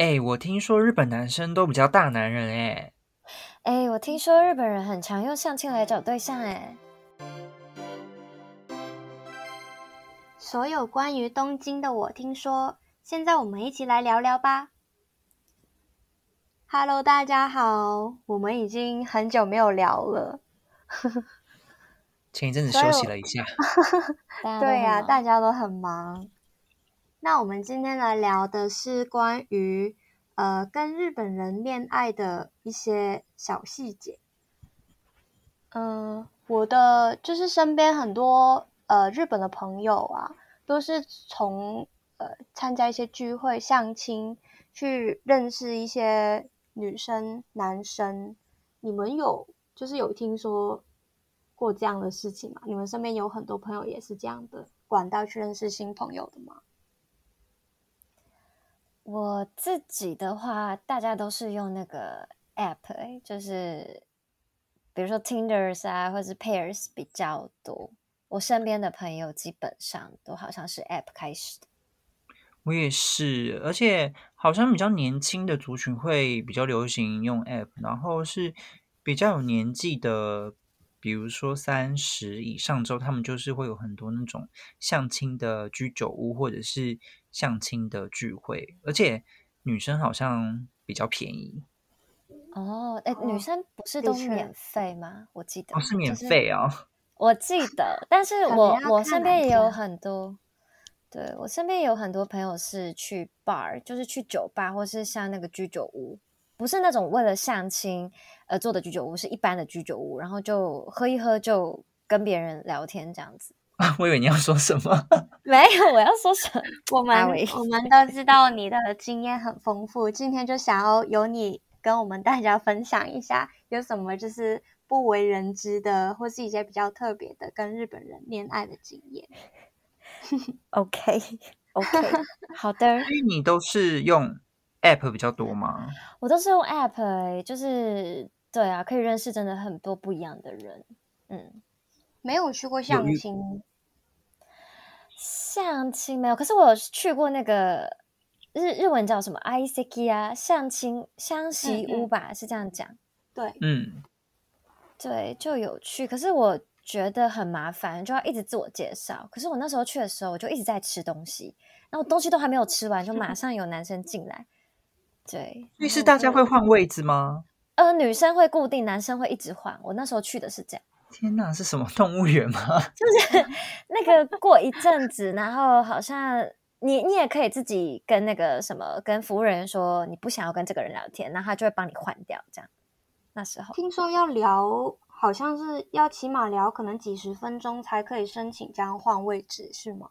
哎，我听说日本男生都比较大男人哎。哎，我听说日本人很常用相亲来找对象哎。所有关于东京的我听说，现在我们一起来聊聊吧。Hello，大家好，我们已经很久没有聊了。前一阵子休息了一下。对呀，大家都很忙。那我们今天来聊的是关于呃跟日本人恋爱的一些小细节。嗯，我的就是身边很多呃日本的朋友啊，都是从呃参加一些聚会相亲去认识一些女生男生。你们有就是有听说过这样的事情吗？你们身边有很多朋友也是这样的管道去认识新朋友的吗？我自己的话，大家都是用那个 app，就是比如说 Tinder 啊，或者是 Pairs 比较多。我身边的朋友基本上都好像是 app 开始的。我也是，而且好像比较年轻的族群会比较流行用 app，然后是比较有年纪的，比如说三十以上之后，他们就是会有很多那种相亲的居酒屋，或者是。相亲的聚会，而且女生好像比较便宜哦。哎，女生不是都免费吗？我记得是免费啊。我记得，但是我我身边也有很多，对我身边有很多朋友是去 bar，就是去酒吧，或是像那个居酒屋，不是那种为了相亲而做的居酒屋，是一般的居酒屋，然后就喝一喝，就跟别人聊天这样子。我以为你要说什么？没有，我要说什么？我们我们都知道你的经验很丰富，今天就想要由你跟我们大家分享一下，有什么就是不为人知的，或是一些比较特别的跟日本人恋爱的经验。OK，OK，好的。所以你都是用 App 比较多吗？我都是用 App，就是对啊，可以认识真的很多不一样的人。嗯，没有去过相亲。相亲没有，可是我去过那个日日文叫什么 i c k 啊，相亲相习屋吧，是这样讲。对，嗯，对，就有去，可是我觉得很麻烦，就要一直自我介绍。可是我那时候去的时候，我就一直在吃东西，然后东西都还没有吃完，就马 上有男生进来。对，所以是大家会换位置吗？呃，女生会固定，男生会一直换。我那时候去的是这样。天哪，是什么动物园吗？就是那个过一阵子，然后好像你你也可以自己跟那个什么跟服务人员说你不想要跟这个人聊天，那他就会帮你换掉。这样那时候听说要聊，好像是要起码聊可能几十分钟才可以申请这样换位置，是吗？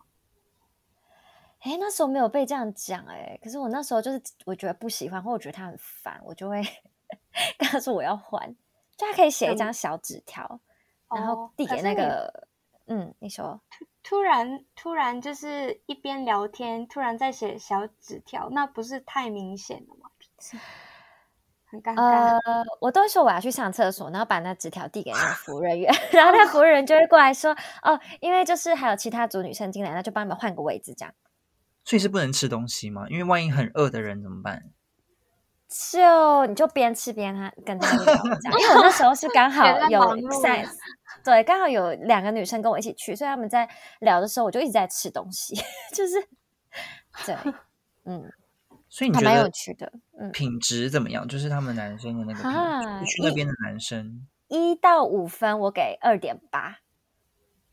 哎，那时候没有被这样讲哎，可是我那时候就是我觉得不喜欢，或我觉得他很烦，我就会 跟他说我要换，就他可以写一张小纸条。然后递给那个，嗯，你说，突突然突然就是一边聊天，突然在写小纸条，那不是太明显了吗？很尴尬。呃，我都说我要去上厕所，然后把那纸条递给那个服务人员，然后那服务人员就会过来说，哦，因为就是还有其他组女生进来，那就帮你们换个位置，这样。所以是不能吃东西吗？因为万一很饿的人怎么办？就你就边吃边他跟他聊，因为我那时候是刚好有在。对，刚好有两个女生跟我一起去，所以他们在聊的时候，我就一直在吃东西，就是对，嗯，所以你觉得蛮有趣的，嗯，品质怎么样？就是他们男生的那个品质，去那边的男生，一到五分，我给二点八，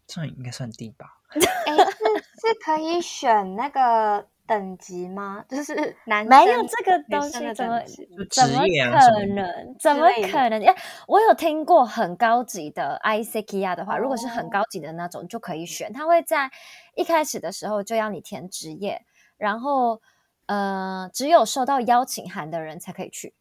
这应该算低吧？哎，是是可以选那个。等级吗？就是 男没有这个东西，怎么怎么可能？怎么可能？我有听过很高级的 I C K 啊的话，如果是很高级的那种就可以选，他会在一开始的时候就要你填职业，然后呃，只有收到邀请函的人才可以去。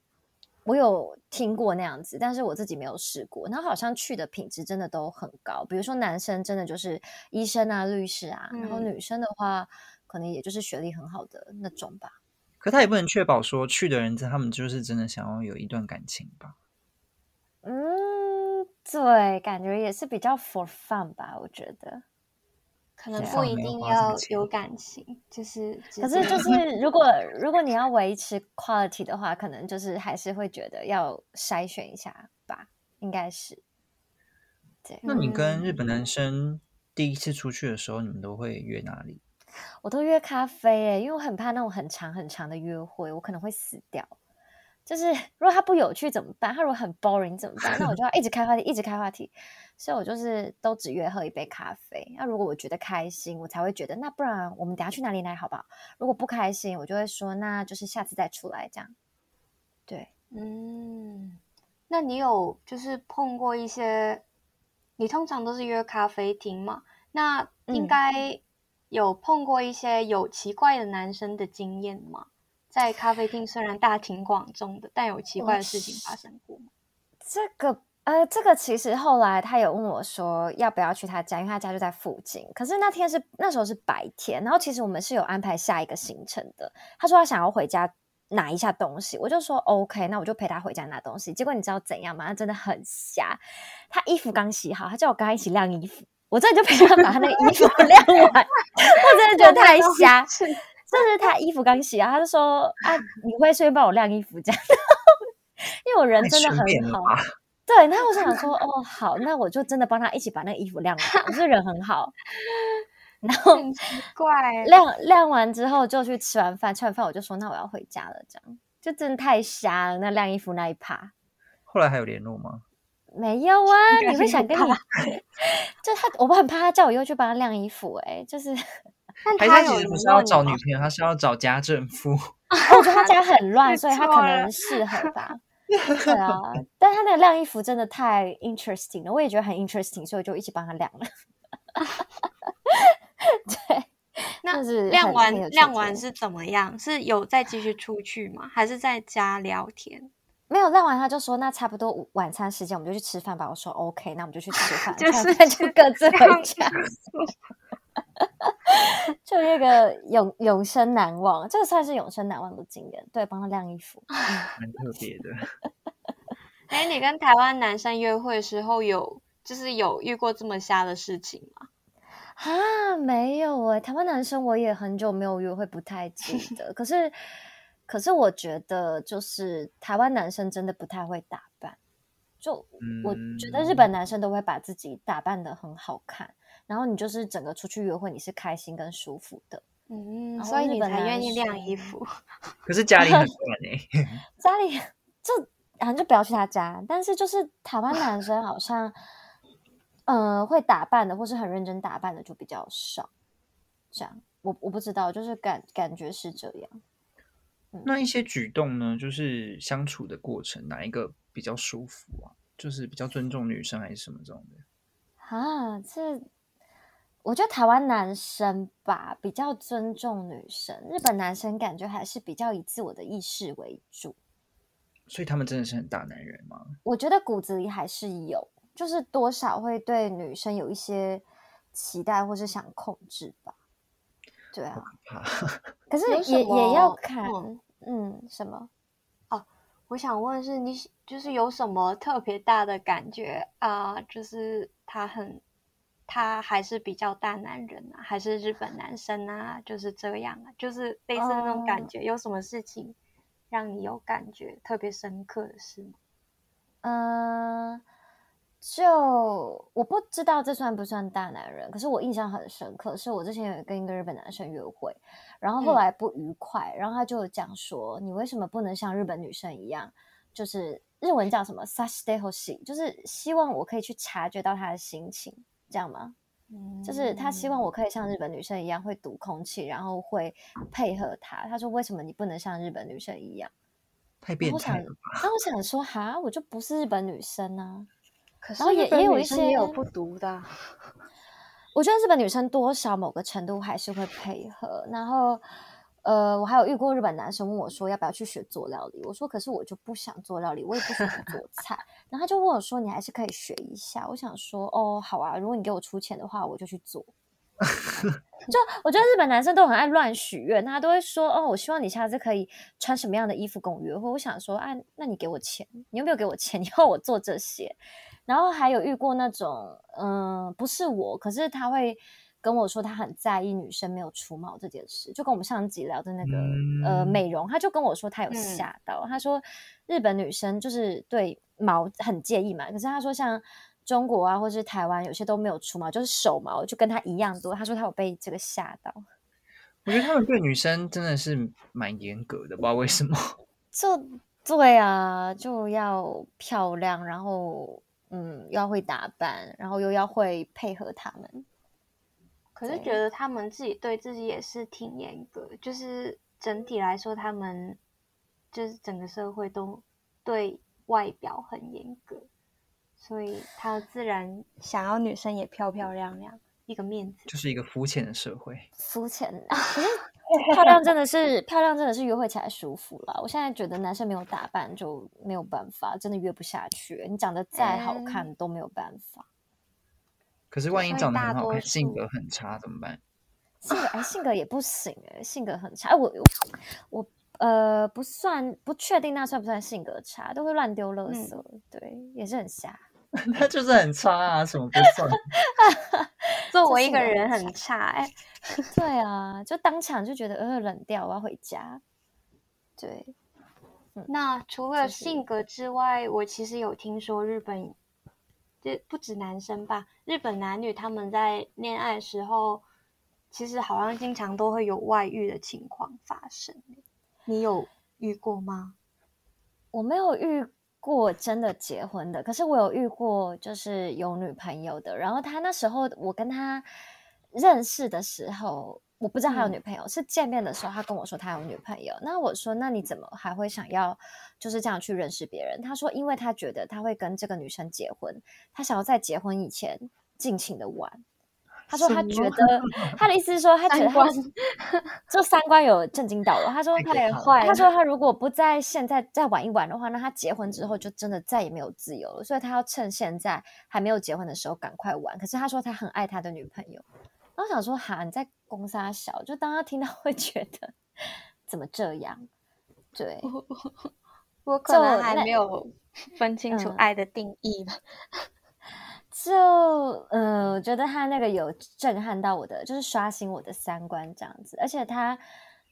我有听过那样子，但是我自己没有试过。然后好像去的品质真的都很高，比如说男生真的就是医生啊、律师啊，然后女生的话。可能也就是学历很好的那种吧，可他也不能确保说去的人他们就是真的想要有一段感情吧。嗯，对，感觉也是比较 for fun 吧，我觉得。可能不一定要有感情，就是，可是就是，如果如果你要维持 quality 的话，可能就是还是会觉得要筛选一下吧，应该是。对，那你跟日本男生第一次出去的时候，你们都会约哪里？我都约咖啡诶，因为我很怕那种很长很长的约会，我可能会死掉。就是如果他不有趣怎么办？他如果很 boring 怎么办？那我就要一直开话题，一直开话题。所以我就是都只约喝一杯咖啡。那如果我觉得开心，我才会觉得那不然我们等下去哪里来好不好？如果不开心，我就会说那就是下次再出来这样。对，嗯，那你有就是碰过一些？你通常都是约咖啡厅嘛？那应该有碰过一些有奇怪的男生的经验吗？在咖啡厅虽然大庭广众的，但有奇怪的事情发生过吗？这个呃，这个其实后来他有问我说要不要去他家，因为他家就在附近。可是那天是那时候是白天，然后其实我们是有安排下一个行程的。他说他想要回家拿一下东西，我就说 OK，那我就陪他回家拿东西。结果你知道怎样吗？他真的很瞎，他衣服刚洗好，他叫我跟他一起晾衣服，我真的就陪他把他那个衣服 晾完，我真的觉得太瞎。就是他衣服刚洗啊，他就说啊，你会顺便帮我晾衣服这样，因为我人真的很好。对，那我想说，哦，好，那我就真的帮他一起把那个衣服晾完。我是人很好，然后奇怪，晾晾完之后就去吃完饭，吃完饭我就说，那我要回家了，这样就真的太瞎了。那晾衣服那一趴，后来还有联络吗？没有啊，你会想跟你 就他，我很怕他叫我又去帮他晾衣服，哎，就是。但他其实不是要找女朋友，他是要找家政妇。我觉得他家很乱，所以他可能适合吧。对啊，但他那个晾衣服真的太 interesting 了，我也觉得很 interesting，所以我就一起帮他晾了。对，那晾完晾完是怎么样？是有再继续出去吗？还是在家聊天？没有晾完，他就说那差不多晚餐时间，我们就去吃饭吧。我说 OK，那我们就去吃饭，就是就各自回家。就那个永永生难忘，这个算是永生难忘的经验。对，帮他晾衣服，蛮特别的。哎，你跟台湾男生约会的时候，有就是有遇过这么瞎的事情吗？啊，没有哎，台湾男生我也很久没有约会，不太记得。可是，可是我觉得就是台湾男生真的不太会打扮，就我觉得日本男生都会把自己打扮的很好看。然后你就是整个出去约会，你是开心跟舒服的，嗯，所以你才愿意晾衣服。可是家里很乱哎，家里就反正就不要去他家。但是就是台湾男生好像，嗯，会打扮的或是很认真打扮的就比较少。这样，我我不知道，就是感感觉是这样。那一些举动呢？就是相处的过程，哪一个比较舒服啊？就是比较尊重女生还是什么这种的？啊，这。我觉得台湾男生吧比较尊重女生，日本男生感觉还是比较以自我的意识为主，所以他们真的是很大男人吗？我觉得骨子里还是有，就是多少会对女生有一些期待或是想控制吧。对啊，可是也也要看，嗯，什么？哦，我想问是你就是有什么特别大的感觉啊？就是他很。他还是比较大男人啊，还是日本男生啊，就是这样啊，就是类似那种感觉。有什么事情让你有感觉特别深刻的事吗？嗯，就我不知道这算不算大男人，可是我印象很深刻，是我之前有跟一个日本男生约会，然后后来不愉快，然后他就讲说：“你为什么不能像日本女生一样，就是日文叫什么 s a s h d e h o s i 就是希望我可以去察觉到他的心情。”这样吗？就是他希望我可以像日本女生一样会读空气，然后会配合他。他说：“为什么你不能像日本女生一样？”太变态了。那我想说，哈，我就不是日本女生啊。可是也也有一些也有不读的。我觉得日本女生多少某个程度还是会配合，然后。呃，我还有遇过日本男生问我说要不要去学做料理，我说可是我就不想做料理，我也不喜欢做 菜。然后他就问我说你还是可以学一下。我想说哦，好啊，如果你给我出钱的话，我就去做。就我觉得日本男生都很爱乱许愿，他都会说哦，我希望你下次可以穿什么样的衣服跟我约会。我想说啊，那你给我钱，你有没有给我钱？你要我做这些？然后还有遇过那种嗯，不是我，可是他会。跟我说他很在意女生没有除毛这件事，就跟我们上集聊的那个呃美容，他就跟我说他有吓到，他说日本女生就是对毛很介意嘛，可是他说像中国啊或是台湾有些都没有除毛，就是手毛就跟他一样多，他说他有被这个吓到。我觉得他们对女生真的是蛮严格的，不知道为什么。就对啊，就要漂亮，然后嗯，要会打扮，然后又要会配合他们。可是觉得他们自己对自己也是挺严格，就是整体来说，他们就是整个社会都对外表很严格，所以他自然想要女生也漂漂亮亮。一个面子，就是一个肤浅的社会。肤浅，可是漂亮真的是漂亮，真的是约会起来舒服了。我现在觉得男生没有打扮就没有办法，真的约不下去。你长得再好看都没有办法。可是万一长得很好看，性格很差怎么办？性格哎，性格也不行哎，性格很差。哎，我我呃不算不确定，那算不算性格差？都会乱丢垃圾，对，也是很瞎。他就是很差啊，什么不算？作为一个人很差哎，对啊，就当场就觉得呃冷掉，我要回家。对，那除了性格之外，我其实有听说日本，就不止男生吧，日本男女他们在恋爱的时候，其实好像经常都会有外遇的情况发生。你有遇过吗？我没有遇。过真的结婚的，可是我有遇过，就是有女朋友的。然后他那时候我跟他认识的时候，我不知道他有女朋友，是见面的时候他跟我说他有女朋友。那我说，那你怎么还会想要就是这样去认识别人？他说，因为他觉得他会跟这个女生结婚，他想要在结婚以前尽情的玩。他说他觉得 他的意思是说他觉得他就 三观有震惊到了。他说他也坏。他说他如果不在现在再玩一玩的话，那他结婚之后就真的再也没有自由了。所以他要趁现在还没有结婚的时候赶快玩。可是他说他很爱他的女朋友。然后想说哈你在公杀小，就当他听到会觉得怎么这样？对，我可能还没有分清楚爱的定义吧。就嗯，我觉得他那个有震撼到我的，就是刷新我的三观这样子。而且他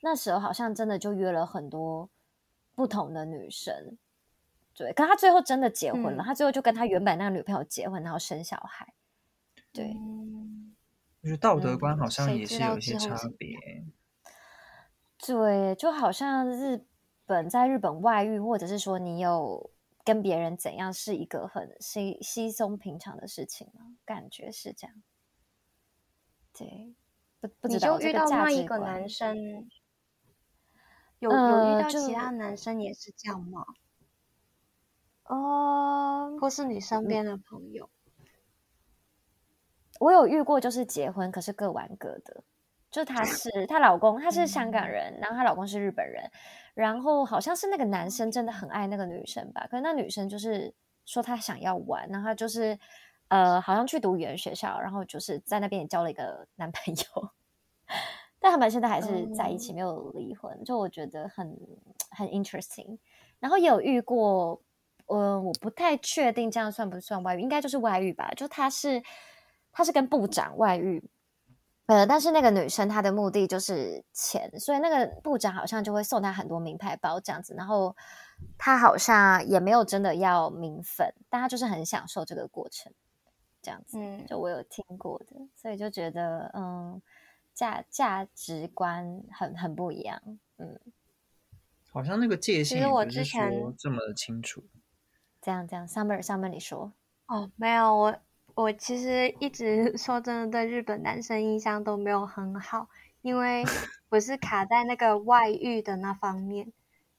那时候好像真的就约了很多不同的女生，对。可他最后真的结婚了，他最后就跟他原本那个女朋友结婚，然后生小孩。对，我觉得道德观好像也是有一些差别。对，就好像日本在日本外遇，或者是说你有。跟别人怎样是一个很稀稀松平常的事情吗？感觉是这样。对，不不知道遇到那一个男生，有有遇到其他男生也是这样吗？哦，或是你身边的朋友？我有遇过，就是结婚可是各玩各的。就她是她老公，她是香港人，然后她老公是日本人。然后好像是那个男生真的很爱那个女生吧，可是那女生就是说她想要玩，然后就是呃，好像去读语言学校，然后就是在那边也交了一个男朋友，但他们现在还是在一起，没有离婚。就我觉得很很 interesting。然后也有遇过，嗯，我不太确定这样算不算外遇，应该就是外遇吧。就他是他是跟部长外遇。呃，但是那个女生她的目的就是钱，所以那个部长好像就会送她很多名牌包这样子，然后她好像也没有真的要名分，但她就是很享受这个过程，这样子。嗯，就我有听过的，所以就觉得嗯，价价值观很很不一样。嗯，好像那个界限不是说这么清楚。这样这样，summer summer，你说？哦，没有我。我其实一直 说真的，对日本男生印象都没有很好，因为 我是卡在那个外遇的那方面。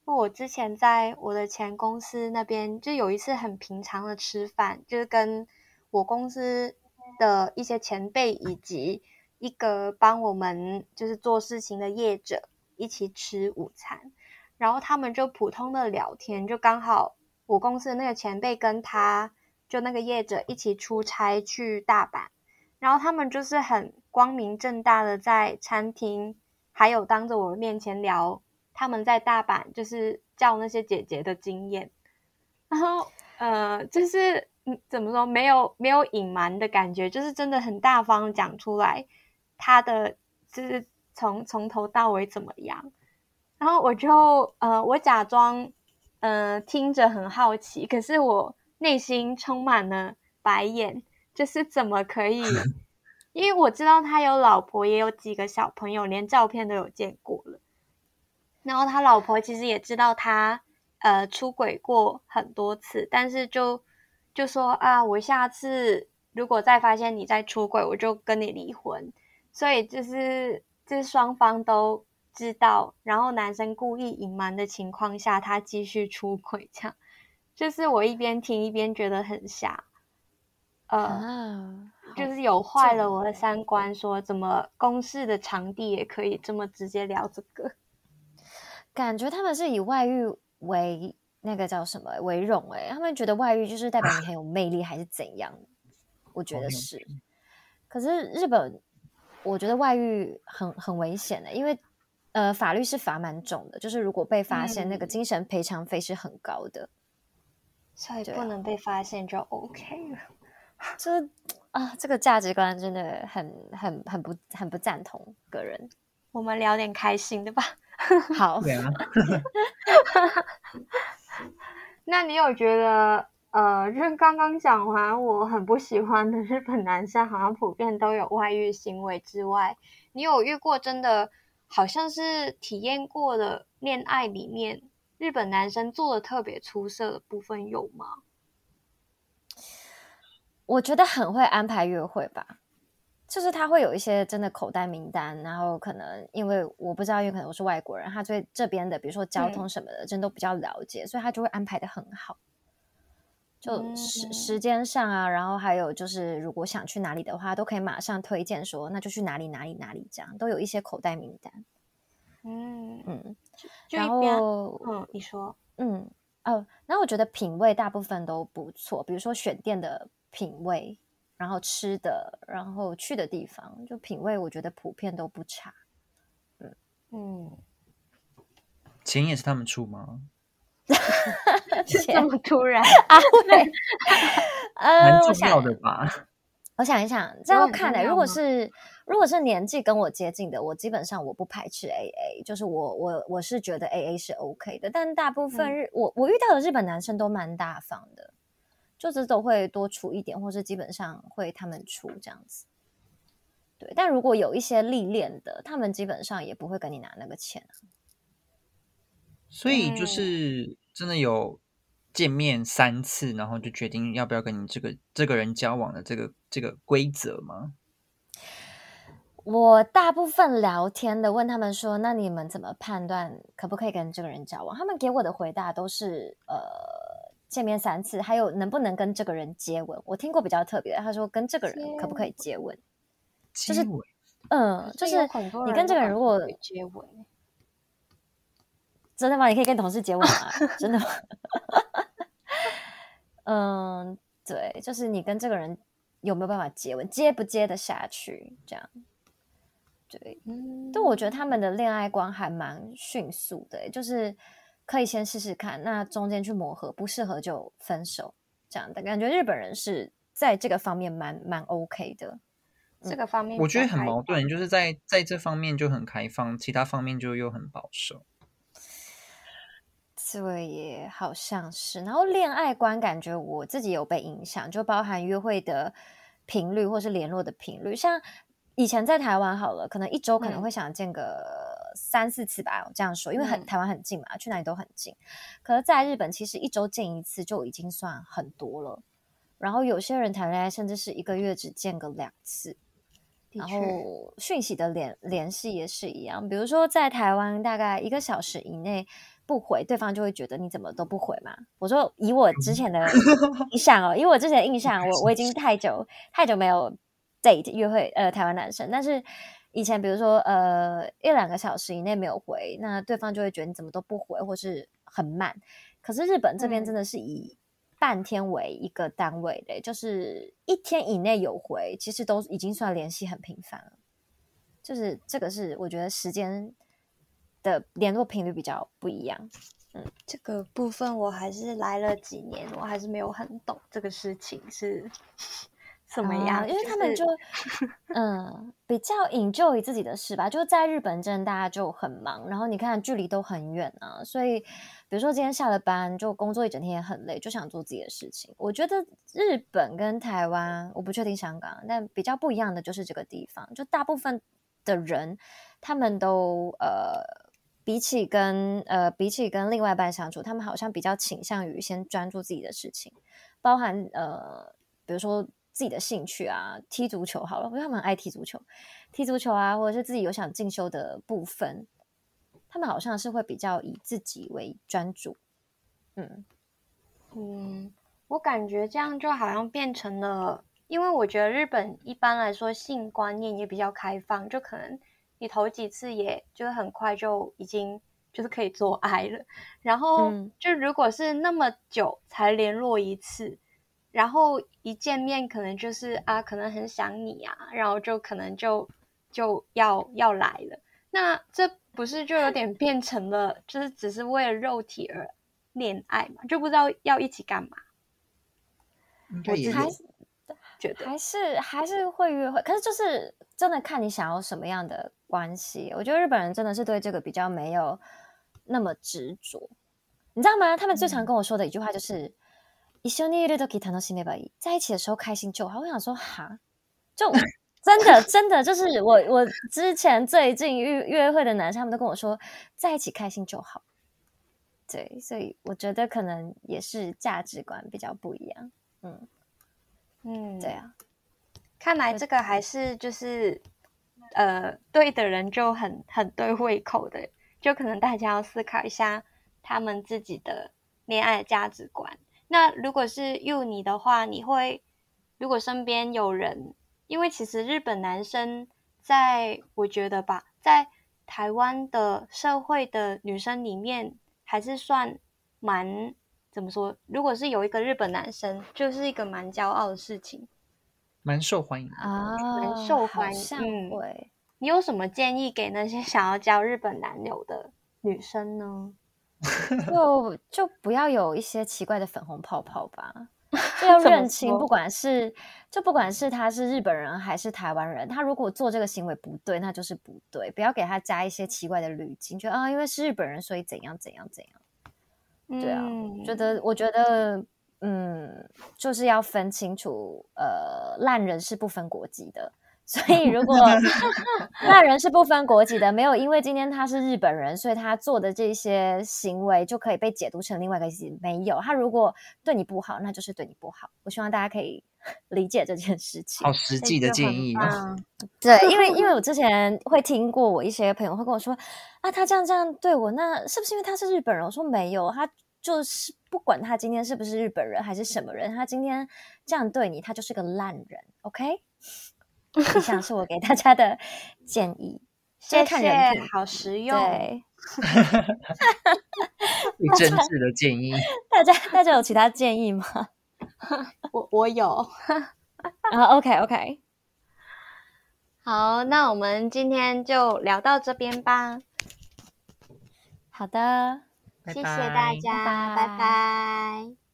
我之前在我的前公司那边，就有一次很平常的吃饭，就是跟我公司的一些前辈以及一个帮我们就是做事情的业者一起吃午餐，然后他们就普通的聊天，就刚好我公司的那个前辈跟他。就那个业者一起出差去大阪，然后他们就是很光明正大的在餐厅，还有当着我的面前聊他们在大阪就是叫那些姐姐的经验，然后呃，就是怎么说没有没有隐瞒的感觉，就是真的很大方讲出来他的就是从从头到尾怎么样。然后我就呃，我假装呃听着很好奇，可是我内心充满了白眼，就是怎么可以？因为我知道他有老婆，也有几个小朋友，连照片都有见过了。然后他老婆其实也知道他呃出轨过很多次，但是就就说啊，我下次如果再发现你在出轨，我就跟你离婚。所以就是就是双方都知道，然后男生故意隐瞒的情况下，他继续出轨，这样就是我一边听一边觉得很瞎，呃。就是有坏了我的三观，说怎么公事的场地也可以这么直接聊这个？感觉他们是以外遇为那个叫什么为荣？哎，他们觉得外遇就是代表你很有魅力，还是怎样？我觉得是。可是日本，我觉得外遇很很危险的，因为呃，法律是罚蛮重的，就是如果被发现，那个精神赔偿费是很高的，所以不能被发现就 OK 了。这。啊，这个价值观真的很、很、很不、很不赞同。个人，我们聊点开心的吧。好，那你有觉得，呃，就是刚刚讲完我很不喜欢的日本男生，好像普遍都有外遇行为之外，你有遇过真的好像是体验过的恋爱里面，日本男生做的特别出色的部分有吗？我觉得很会安排约会吧，就是他会有一些真的口袋名单，然后可能因为我不知道，因为可能我是外国人，他对这边的比如说交通什么的，真都比较了解，所以他就会安排的很好。就时时间上啊，然后还有就是如果想去哪里的话，都可以马上推荐说，那就去哪里哪里哪里，这样都有一些口袋名单。嗯嗯，然后嗯，你说嗯哦，那我觉得品味大部分都不错，比如说选店的。品味，然后吃的，然后去的地方，就品味，我觉得普遍都不差。嗯嗯，钱也是他们出吗？这么突然 啊？呃，蛮重要的吧？我想一想，这样看来，如果是如果是年纪跟我接近的，我基本上我不排斥 A A，就是我我我是觉得 A A 是 OK 的。但大部分日我我遇到的日本男生都蛮大方的。就是都会多出一点，或是基本上会他们出这样子。对，但如果有一些历练的，他们基本上也不会跟你拿那个钱。所以就是真的有见面三次，然后就决定要不要跟你这个这个人交往的这个这个规则吗？我大部分聊天的问他们说：“那你们怎么判断可不可以跟这个人交往？”他们给我的回答都是呃。见面三次，还有能不能跟这个人接吻？我听过比较特别的，他说跟这个人可不可以接吻？就是嗯，就是你跟这个人如果接吻，真的吗？你可以跟同事接吻吗？真的吗？嗯，对，就是你跟这个人有没有办法接吻，接不接得下去？这样，对，嗯但我觉得他们的恋爱观还蛮迅速的，就是。可以先试试看，那中间去磨合，不适合就分手，这样的感觉。日本人是在这个方面蛮蛮 OK 的，这个方面我觉得很矛盾，就是在在这方面就很开放，其他方面就又很保守。对，好像是。然后恋爱观，感觉我自己有被影响，就包含约会的频率或是联络的频率，像。以前在台湾好了，可能一周可能会想见个三四次吧，我这样说，因为很台湾很近嘛，去哪里都很近。可是在日本，其实一周见一次就已经算很多了。然后有些人谈恋爱，甚至是一个月只见个两次。然后讯息的联联系也是一样，比如说在台湾，大概一个小时以内不回，对方就会觉得你怎么都不回嘛。我说以我之前的 印象哦，以我之前的印象，我我已经 太久太久没有。date 约会，呃，台湾男生，但是以前比如说，呃，一两个小时以内没有回，那对方就会觉得你怎么都不回，或是很慢。可是日本这边真的是以半天为一个单位的，就是一天以内有回，其实都已经算联系很频繁了。就是这个是我觉得时间的联络频率比较不一样。嗯，这个部分我还是来了几年，我还是没有很懂这个事情是。怎么样？因为他们就 嗯比较 enjoy 自己的事吧。就在日本，真的大家就很忙，然后你看距离都很远啊，所以比如说今天下了班就工作一整天也很累，就想做自己的事情。我觉得日本跟台湾，我不确定香港，但比较不一样的就是这个地方，就大部分的人他们都呃。比起跟呃，比起跟另外一半相处，他们好像比较倾向于先专注自己的事情，包含呃，比如说自己的兴趣啊，踢足球好了，因为他们爱踢足球，踢足球啊，或者是自己有想进修的部分，他们好像是会比较以自己为专注。嗯嗯，我感觉这样就好像变成了，因为我觉得日本一般来说性观念也比较开放，就可能。你头几次也就是很快就已经就是可以做爱了，然后就如果是那么久才联络一次，然后一见面可能就是啊，可能很想你啊，然后就可能就就要要来了，那这不是就有点变成了就是只是为了肉体而恋爱嘛？就不知道要一起干嘛？我还 觉得还是还是会约会，可是就是真的看你想要什么样的。关系，我觉得日本人真的是对这个比较没有那么执着，你知道吗？他们最常跟我说的一句话就是“一緒にいる時楽しめばいい”，在一起的时候开心就好。我想说，哈，就真的真的就是我我之前最近约约会的男生，他们都跟我说，在一起开心就好。对，所以我觉得可能也是价值观比较不一样。嗯嗯，对啊，看来这个还是就是。呃，对的人就很很对胃口的，就可能大家要思考一下他们自己的恋爱价值观。 那如果是 you 你的话，你会如果身边有人，因为其实日本男生在我觉得吧，在台湾的社会的女生里面还是算蛮怎么说？如果是有一个日本男生，就是一个蛮骄傲的事情。蛮受欢迎啊，蛮受欢迎。对，你有什么建议给那些想要交日本男友的女生呢？就就不要有一些奇怪的粉红泡泡吧，就 要认清，不管是就不管是他是日本人还是台湾人，他如果做这个行为不对，那就是不对，不要给他加一些奇怪的滤镜，觉得啊，因为是日本人，所以怎样怎样怎样。对啊，觉得我觉得。嗯，就是要分清楚，呃，烂人是不分国籍的，所以如果 那人是不分国籍的，没有因为今天他是日本人，所以他做的这些行为就可以被解读成另外一个意思。没有，他如果对你不好，那就是对你不好。我希望大家可以 理解这件事情。好实际的建议啊！对，因为因为我之前会听过我一些朋友会跟我说，啊，他这样这样对我，那是不是因为他是日本人？我说没有，他。就是不管他今天是不是日本人还是什么人，他今天这样对你，他就是个烂人。OK，以上是我给大家的建议，谢谢，好实用，对，真挚的建议。大家大家有其他建议吗？我我有啊。OK OK，好，那我们今天就聊到这边吧。好的。谢谢大家，拜拜。